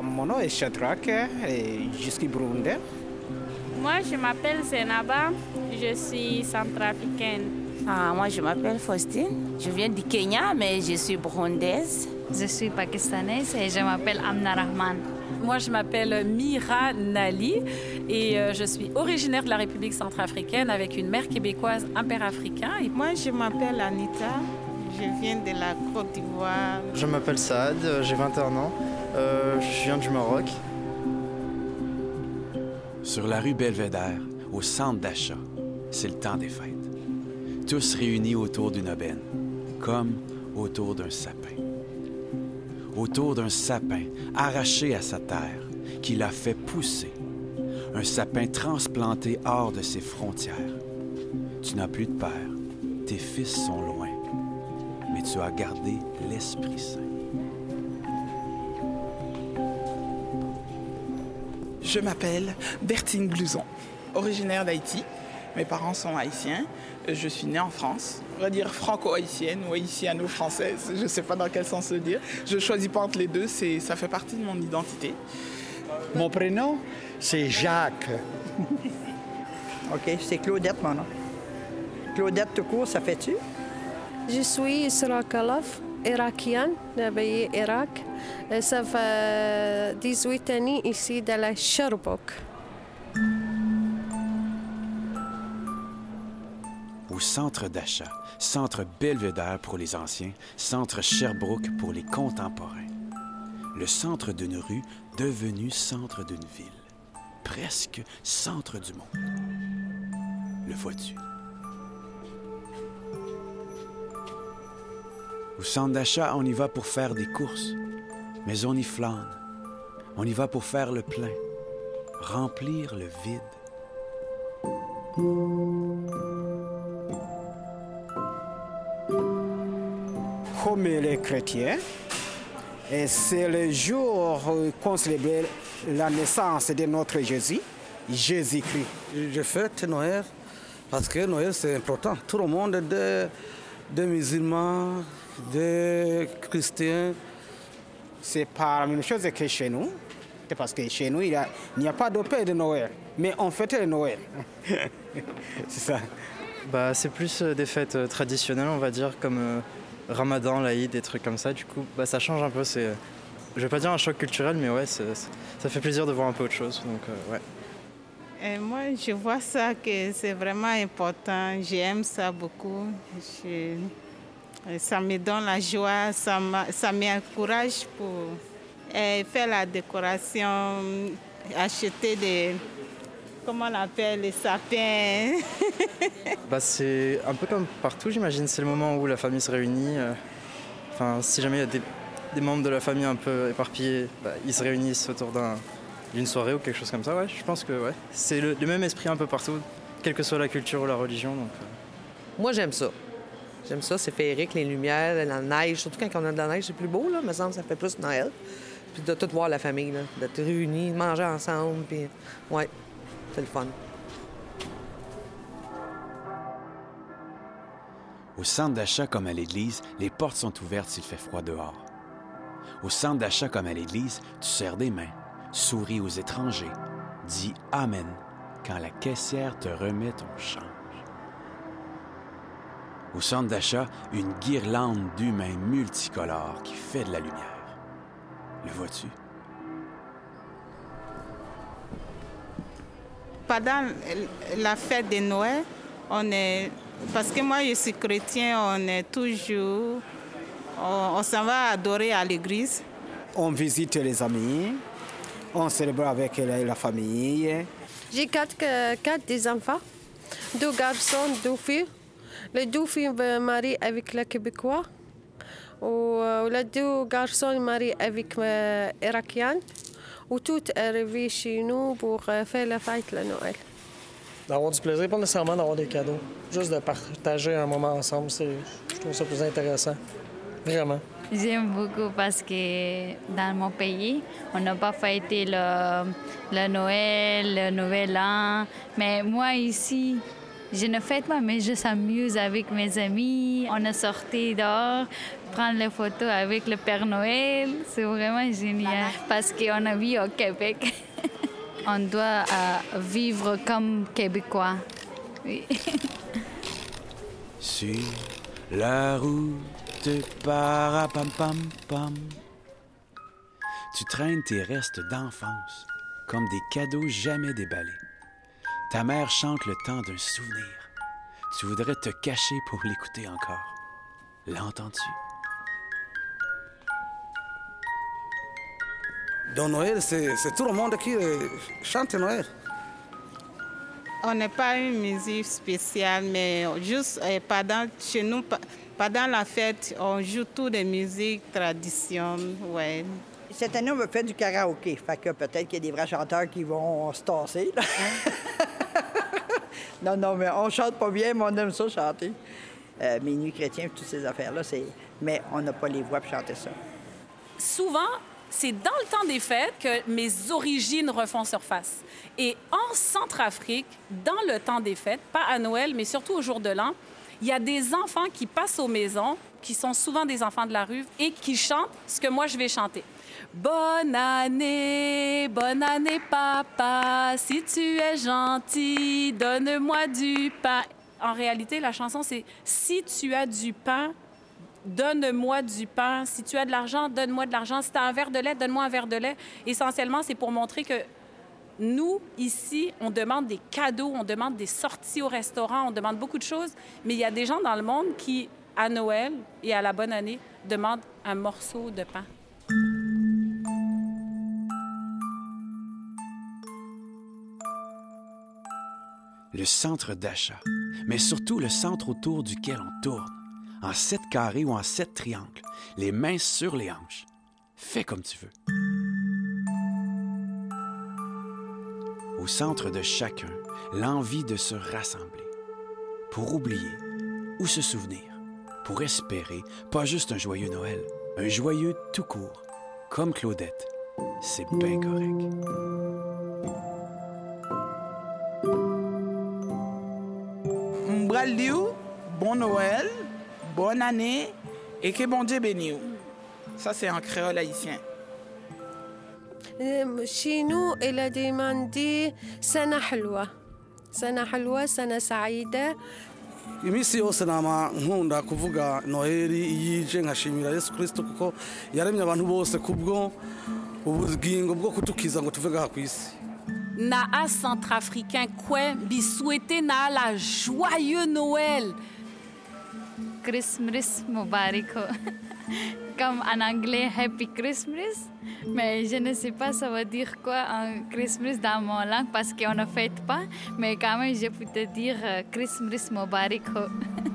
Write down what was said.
Mon nom est Shadrach et je suis burundais. Moi, je m'appelle Zenaba, je suis centrafricaine. Ah, moi, je m'appelle Faustine. Je viens du Kenya, mais je suis burundaise. Je suis pakistanaise et je m'appelle Amna Rahman. Moi, je m'appelle Mira Nali et euh, je suis originaire de la République centrafricaine avec une mère québécoise, un père africain. Et... Moi, je m'appelle Anita. Je viens de la Côte d'Ivoire. Je m'appelle Saad, j'ai 21 ans. Euh, je viens du Maroc. Sur la rue Belvédère, au centre d'achat, c'est le temps des fêtes. Tous réunis autour d'une aubaine, comme autour d'un sapin. Autour d'un sapin arraché à sa terre, qu'il a fait pousser. Un sapin transplanté hors de ses frontières. Tu n'as plus de père, tes fils sont loin, mais tu as gardé l'Esprit Saint. Je m'appelle Bertine Blouson, originaire d'Haïti. Mes parents sont haïtiens. Je suis née en France. On va dire franco-haïtienne ou haïtiano-française. Je ne sais pas dans quel sens le dire. Je ne choisis pas entre les deux. Ça fait partie de mon identité. Mon prénom, c'est Jacques. OK, c'est Claudette, mon nom. Claudette tout court, ça fait-tu? Je suis Isra Kalaf, irakienne, de pays Irak. Ça fait 18 années ici dans la Sherbrooke. Au centre d'achat, centre Belvédère pour les anciens, centre Sherbrooke pour les contemporains. Le centre d'une rue devenu centre d'une ville. Presque centre du monde. Le vois-tu? Au centre d'achat, on y va pour faire des courses, mais on y flâne. On y va pour faire le plein, remplir le vide. Comme les chrétiens, et c'est le jour qu'on célèbre la naissance de notre Jésus, Jésus-Christ. Je fête Noël parce que Noël c'est important. Tout le monde, des, des musulmans, des chrétiens. C'est pas la même chose que chez nous. Parce que chez nous, il n'y a, a, pas de paix de Noël. Mais on fête le Noël. c'est ça. Bah, c'est plus des fêtes traditionnelles, on va dire, comme euh, Ramadan, l'Aïd, des trucs comme ça. Du coup, bah, ça change un peu. C'est, je vais pas dire un choc culturel, mais ouais, c'est, ça fait plaisir de voir un peu autre chose. Donc, euh, ouais. Et moi, je vois ça que c'est vraiment important. J'aime ça beaucoup. Je... Ça me donne la joie, ça, m'encourage pour faire la décoration, acheter des, comment on appelle, les sapins. bah, c'est un peu comme partout, j'imagine. C'est le moment où la famille se réunit. Enfin, si jamais il y a des, des, membres de la famille un peu éparpillés, bah, ils se réunissent autour d'un, d'une soirée ou quelque chose comme ça. Ouais, je pense que ouais. c'est le, le, même esprit un peu partout, quelle que soit la culture ou la religion. Donc, euh... Moi, j'aime ça. J'aime ça, c'est féerique, les lumières, la neige. Surtout quand on a de la neige, c'est plus beau, là. me semble ça fait plus Noël. Puis de tout voir la famille, là, d'être réunis, de manger ensemble. Puis, ouais, c'est le fun. Au centre d'achat comme à l'église, les portes sont ouvertes s'il fait froid dehors. Au centre d'achat comme à l'église, tu serres des mains, souris aux étrangers, dis Amen quand la caissière te remet ton change. Au centre d'achat, une guirlande d'humains multicolores qui fait de la lumière. Le vois-tu? Pendant la fête de Noël, on est. Parce que moi, je suis chrétien, on est toujours. On, on s'en va adorer à l'église. On visite les amis, on célèbre avec la, la famille. J'ai quatre, quatre des enfants, deux garçons, deux filles. Les deux filles marient avec le Québécois. Ou, les deux garçons marient avec l'Irakien. Ou tout est arrivé chez nous pour faire la fête le Noël. D'avoir du plaisir, pas nécessairement d'avoir des cadeaux. Juste de partager un moment ensemble, je trouve ça plus intéressant. Vraiment. J'aime beaucoup parce que dans mon pays, on n'a pas fêté le, le Noël, le Nouvel An. Mais moi, ici, je ne fête pas, mais je s'amuse avec mes amis. On est sorti dehors, prendre les photos avec le Père Noël. C'est vraiment génial parce qu'on a vu au Québec. on doit euh, vivre comme Québécois. Oui. Sur la route, pam pam. Tu traînes tes restes d'enfance comme des cadeaux jamais déballés. Ta mère chante le temps d'un souvenir. Tu voudrais te cacher pour l'écouter encore. L'entends-tu? Dans Noël, c'est c'est tout le monde qui euh, chante Noël. On n'est pas une musique spéciale, mais juste euh, pendant, chez nous, pendant la fête, on joue toutes les musiques tradition. Ouais. Cette année, on va faire du karaoké. Fait que peut-être qu'il y a des vrais chanteurs qui vont se tasser. là. non, non, mais on chante pas bien, mais on aime ça chanter. Euh, Minuit chrétien, toutes ces affaires-là, c'est... Mais on n'a pas les voix pour chanter ça. souvent, c'est dans le temps des fêtes que mes origines refont surface. Et en Centrafrique, dans le temps des fêtes, pas à Noël, mais surtout au jour de l'an, il y a des enfants qui passent aux maisons, qui sont souvent des enfants de la rue, et qui chantent ce que moi je vais chanter. Bonne année, bonne année papa, si tu es gentil, donne-moi du pain. En réalité, la chanson, c'est Si tu as du pain, donne-moi du pain. Si tu as de l'argent, donne-moi de l'argent. Si tu as un verre de lait, donne-moi un verre de lait. Essentiellement, c'est pour montrer que nous, ici, on demande des cadeaux, on demande des sorties au restaurant, on demande beaucoup de choses, mais il y a des gens dans le monde qui, à Noël et à la bonne année, demandent un morceau de pain. le centre d'achat, mais surtout le centre autour duquel on tourne, en sept carrés ou en sept triangles, les mains sur les hanches. Fais comme tu veux. Au centre de chacun, l'envie de se rassembler, pour oublier ou se souvenir, pour espérer pas juste un joyeux Noël, un joyeux tout court, comme Claudette. C'est bien correct. Bon Noël, bonne année et que bon Dieu bénisse. Ça, c'est en créole haïtien. Euh, Chez nous, il a demandé Sana Halwa. Sana Halwa, Sana Saïda. iminsi yose nama nkunda kuvuga noheli yije nkashimira yesu kirisito kuko yaremye abantu bose kubwo ubugingo bwo kudukiza ngo tuve ngaha ku isi Naa centrafricain Kwe bi souhaiter Naa la joyeux Noël. Christmas Mubarak. Comme en anglais, Happy Christmas. Mais je ne sais pas ça veut dire quoi en Christmas dans mon langue parce qu'on ne fête pas. Mais quand même, je peux te dire euh, Christmas Mubarak.